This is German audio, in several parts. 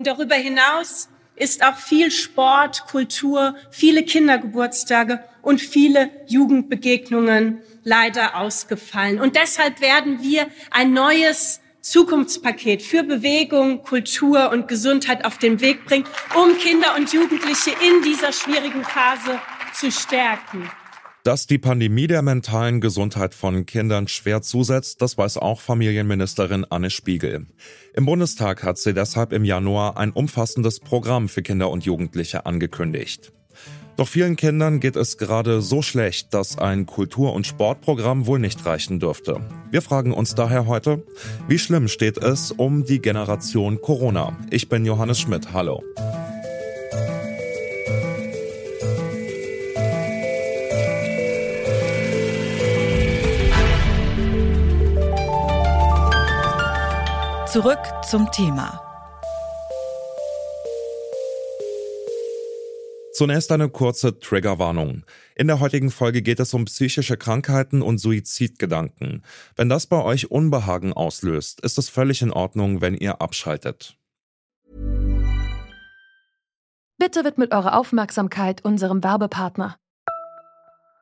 Darüber hinaus ist auch viel Sport, Kultur, viele Kindergeburtstage und viele Jugendbegegnungen leider ausgefallen. Und deshalb werden wir ein neues Zukunftspaket für Bewegung, Kultur und Gesundheit auf den Weg bringen, um Kinder und Jugendliche in dieser schwierigen Phase zu stärken. Dass die Pandemie der mentalen Gesundheit von Kindern schwer zusetzt, das weiß auch Familienministerin Anne Spiegel. Im Bundestag hat sie deshalb im Januar ein umfassendes Programm für Kinder und Jugendliche angekündigt. Doch vielen Kindern geht es gerade so schlecht, dass ein Kultur- und Sportprogramm wohl nicht reichen dürfte. Wir fragen uns daher heute, wie schlimm steht es um die Generation Corona? Ich bin Johannes Schmidt, hallo. Zurück zum Thema. Zunächst eine kurze Triggerwarnung. In der heutigen Folge geht es um psychische Krankheiten und Suizidgedanken. Wenn das bei euch Unbehagen auslöst, ist es völlig in Ordnung, wenn ihr abschaltet. Bitte widmet eure Aufmerksamkeit unserem Werbepartner.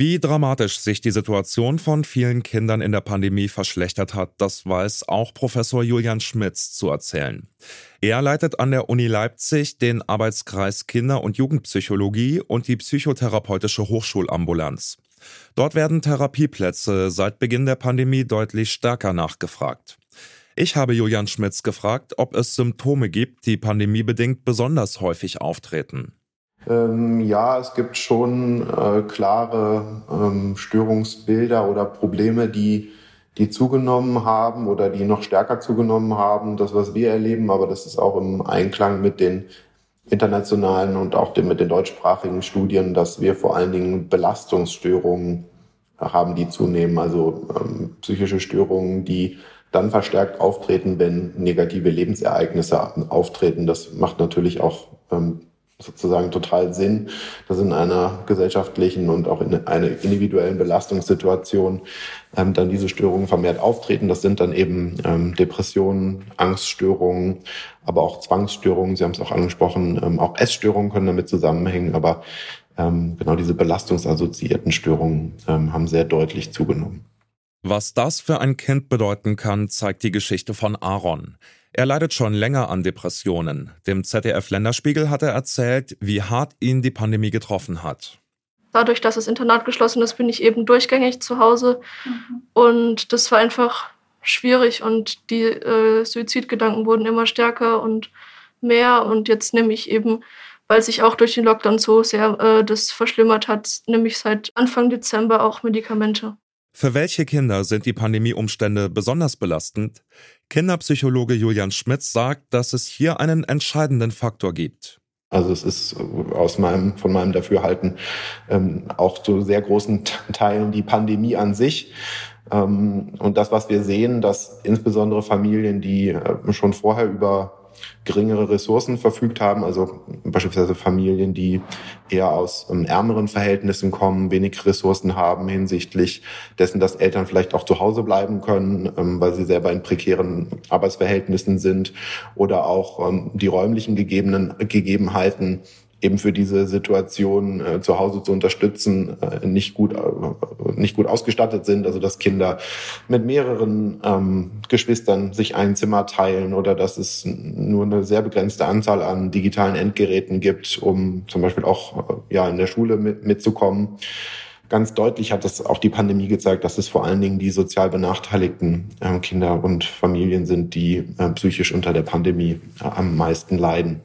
Wie dramatisch sich die Situation von vielen Kindern in der Pandemie verschlechtert hat, das weiß auch Professor Julian Schmitz zu erzählen. Er leitet an der Uni Leipzig den Arbeitskreis Kinder- und Jugendpsychologie und die psychotherapeutische Hochschulambulanz. Dort werden Therapieplätze seit Beginn der Pandemie deutlich stärker nachgefragt. Ich habe Julian Schmitz gefragt, ob es Symptome gibt, die pandemiebedingt besonders häufig auftreten. Ähm, ja, es gibt schon äh, klare ähm, Störungsbilder oder Probleme, die, die zugenommen haben oder die noch stärker zugenommen haben. Das, was wir erleben, aber das ist auch im Einklang mit den internationalen und auch den, mit den deutschsprachigen Studien, dass wir vor allen Dingen Belastungsstörungen haben, die zunehmen, also ähm, psychische Störungen, die dann verstärkt auftreten, wenn negative Lebensereignisse auftreten. Das macht natürlich auch ähm, sozusagen total Sinn, dass in einer gesellschaftlichen und auch in einer individuellen Belastungssituation ähm, dann diese Störungen vermehrt auftreten. Das sind dann eben ähm, Depressionen, Angststörungen, aber auch Zwangsstörungen. Sie haben es auch angesprochen, ähm, auch Essstörungen können damit zusammenhängen, aber ähm, genau diese belastungsassoziierten Störungen ähm, haben sehr deutlich zugenommen. Was das für ein Kind bedeuten kann, zeigt die Geschichte von Aaron. Er leidet schon länger an Depressionen. Dem ZDF-Länderspiegel hat er erzählt, wie hart ihn die Pandemie getroffen hat. Dadurch, dass das Internat geschlossen ist, bin ich eben durchgängig zu Hause. Mhm. Und das war einfach schwierig und die äh, Suizidgedanken wurden immer stärker und mehr. Und jetzt nehme ich eben, weil sich auch durch den Lockdown so sehr äh, das verschlimmert hat, nehme ich seit Anfang Dezember auch Medikamente. Für welche Kinder sind die Pandemieumstände besonders belastend? Kinderpsychologe Julian Schmitz sagt, dass es hier einen entscheidenden Faktor gibt. Also es ist aus meinem, von meinem Dafürhalten ähm, auch zu sehr großen Teilen die Pandemie an sich. Ähm, und das, was wir sehen, dass insbesondere Familien, die äh, schon vorher über geringere Ressourcen verfügt haben, also beispielsweise Familien, die eher aus ähm, ärmeren Verhältnissen kommen, wenig Ressourcen haben hinsichtlich dessen, dass Eltern vielleicht auch zu Hause bleiben können, ähm, weil sie selber in prekären Arbeitsverhältnissen sind oder auch ähm, die räumlichen gegebenen Gegebenheiten eben für diese Situation äh, zu Hause zu unterstützen, äh, nicht gut äh, nicht gut ausgestattet sind, also dass Kinder mit mehreren ähm, Geschwistern sich ein Zimmer teilen oder dass es nur eine sehr begrenzte Anzahl an digitalen Endgeräten gibt, um zum Beispiel auch äh, ja in der Schule mit, mitzukommen. Ganz deutlich hat das auch die Pandemie gezeigt, dass es vor allen Dingen die sozial benachteiligten äh, Kinder und Familien sind, die äh, psychisch unter der Pandemie äh, am meisten leiden.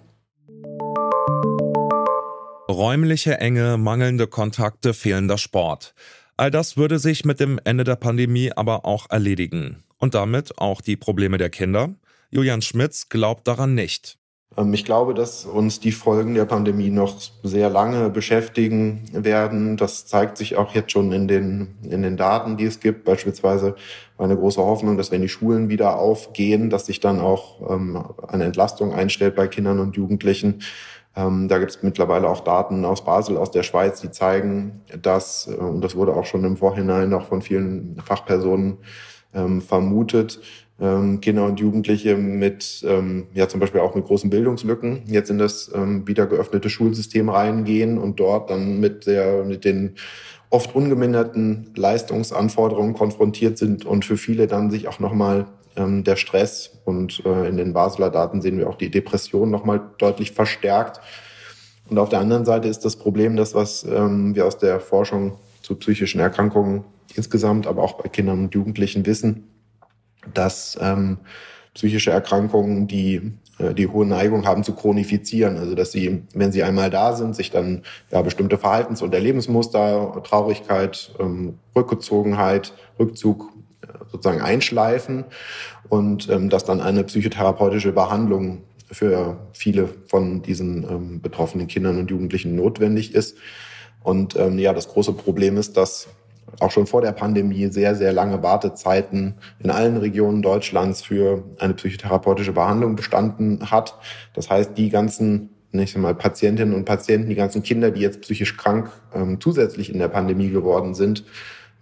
Räumliche Enge, mangelnde Kontakte, fehlender Sport. All das würde sich mit dem Ende der Pandemie aber auch erledigen. Und damit auch die Probleme der Kinder. Julian Schmitz glaubt daran nicht. Ähm, ich glaube, dass uns die Folgen der Pandemie noch sehr lange beschäftigen werden. Das zeigt sich auch jetzt schon in den, in den Daten, die es gibt. Beispielsweise eine große Hoffnung, dass wenn die Schulen wieder aufgehen, dass sich dann auch ähm, eine Entlastung einstellt bei Kindern und Jugendlichen. Ähm, da gibt es mittlerweile auch Daten aus Basel, aus der Schweiz, die zeigen, dass, äh, und das wurde auch schon im Vorhinein auch von vielen Fachpersonen ähm, vermutet, ähm, Kinder und Jugendliche mit, ähm, ja zum Beispiel auch mit großen Bildungslücken jetzt in das ähm, wieder geöffnete Schulsystem reingehen und dort dann mit der, mit den oft ungeminderten Leistungsanforderungen konfrontiert sind und für viele dann sich auch nochmal ähm, der Stress und äh, in den Basler Daten sehen wir auch die Depression nochmal deutlich verstärkt. Und auf der anderen Seite ist das Problem, das, was ähm, wir aus der Forschung zu psychischen Erkrankungen insgesamt, aber auch bei Kindern und Jugendlichen wissen, dass ähm, psychische Erkrankungen, die äh, die hohe Neigung haben zu chronifizieren, also dass sie, wenn sie einmal da sind, sich dann ja bestimmte Verhaltens- und Erlebensmuster, Traurigkeit, ähm, Rückgezogenheit, Rückzug sozusagen einschleifen und ähm, dass dann eine psychotherapeutische Behandlung für viele von diesen ähm, betroffenen Kindern und Jugendlichen notwendig ist. Und ähm, ja, das große Problem ist, dass auch schon vor der Pandemie sehr, sehr lange Wartezeiten in allen Regionen Deutschlands für eine psychotherapeutische Behandlung bestanden hat. Das heißt, die ganzen nicht einmal Patientinnen und Patienten, die ganzen Kinder, die jetzt psychisch krank ähm, zusätzlich in der Pandemie geworden sind.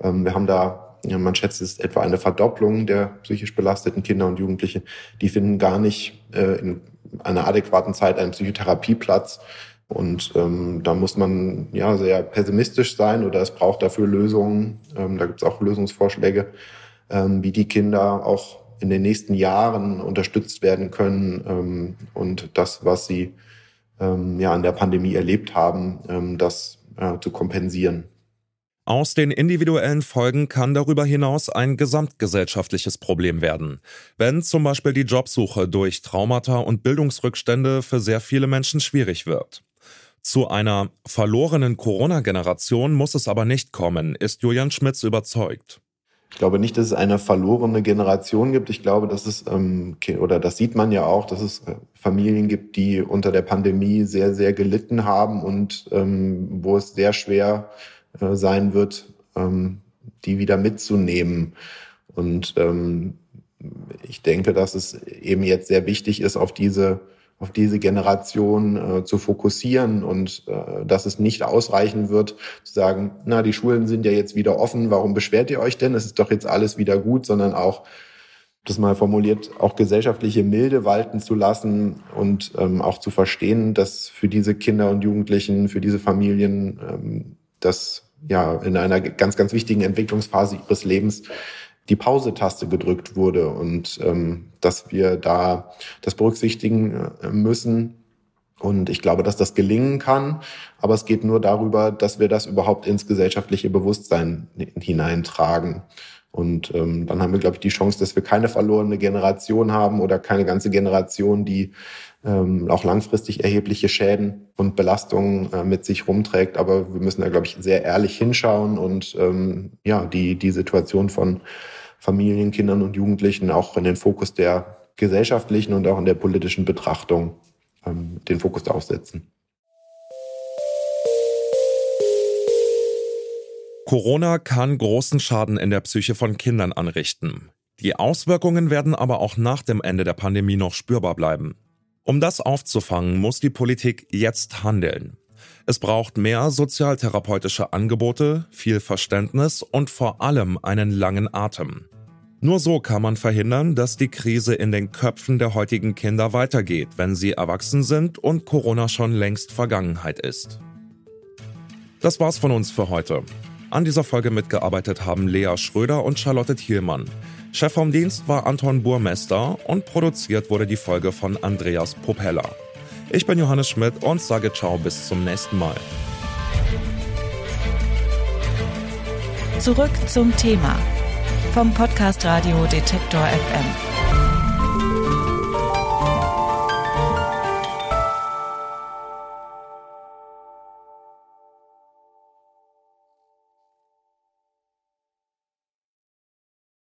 Ähm, wir haben da, man schätzt es etwa eine Verdopplung der psychisch belasteten Kinder und Jugendliche. Die finden gar nicht äh, in einer adäquaten Zeit einen Psychotherapieplatz. Und ähm, da muss man ja sehr pessimistisch sein oder es braucht dafür Lösungen. Ähm, da gibt es auch Lösungsvorschläge, ähm, wie die Kinder auch in den nächsten Jahren unterstützt werden können ähm, und das, was sie ähm, ja an der Pandemie erlebt haben, ähm, das äh, zu kompensieren. Aus den individuellen Folgen kann darüber hinaus ein gesamtgesellschaftliches Problem werden. Wenn zum Beispiel die Jobsuche durch Traumata und Bildungsrückstände für sehr viele Menschen schwierig wird. Zu einer verlorenen Corona-Generation muss es aber nicht kommen, ist Julian Schmitz überzeugt. Ich glaube nicht, dass es eine verlorene Generation gibt. Ich glaube, dass es, ähm, oder das sieht man ja auch, dass es äh, Familien gibt, die unter der Pandemie sehr, sehr gelitten haben und ähm, wo es sehr schwer äh, sein wird, ähm, die wieder mitzunehmen. Und ähm, ich denke, dass es eben jetzt sehr wichtig ist, auf diese auf diese Generation äh, zu fokussieren und äh, dass es nicht ausreichen wird, zu sagen, na, die Schulen sind ja jetzt wieder offen, warum beschwert ihr euch denn? Es ist doch jetzt alles wieder gut, sondern auch, das mal formuliert, auch gesellschaftliche Milde walten zu lassen und ähm, auch zu verstehen, dass für diese Kinder und Jugendlichen, für diese Familien ähm, das ja in einer ganz, ganz wichtigen Entwicklungsphase ihres Lebens die Pause-Taste gedrückt wurde und ähm, dass wir da das berücksichtigen äh, müssen. Und ich glaube, dass das gelingen kann, aber es geht nur darüber, dass wir das überhaupt ins gesellschaftliche Bewusstsein hineintragen. Und ähm, dann haben wir, glaube ich, die Chance, dass wir keine verlorene Generation haben oder keine ganze Generation, die ähm, auch langfristig erhebliche Schäden und Belastungen äh, mit sich rumträgt. Aber wir müssen da, glaube ich, sehr ehrlich hinschauen und ähm, ja, die, die Situation von Familien, Kindern und Jugendlichen auch in den Fokus der gesellschaftlichen und auch in der politischen Betrachtung ähm, den Fokus darauf Corona kann großen Schaden in der Psyche von Kindern anrichten. Die Auswirkungen werden aber auch nach dem Ende der Pandemie noch spürbar bleiben. Um das aufzufangen, muss die Politik jetzt handeln. Es braucht mehr sozialtherapeutische Angebote, viel Verständnis und vor allem einen langen Atem. Nur so kann man verhindern, dass die Krise in den Köpfen der heutigen Kinder weitergeht, wenn sie erwachsen sind und Corona schon längst Vergangenheit ist. Das war's von uns für heute. An dieser Folge mitgearbeitet haben Lea Schröder und Charlotte Thielmann. Chef vom Dienst war Anton Burmester und produziert wurde die Folge von Andreas Propeller. Ich bin Johannes Schmidt und sage ciao bis zum nächsten Mal. Zurück zum Thema vom Podcast Radio Detektor FM.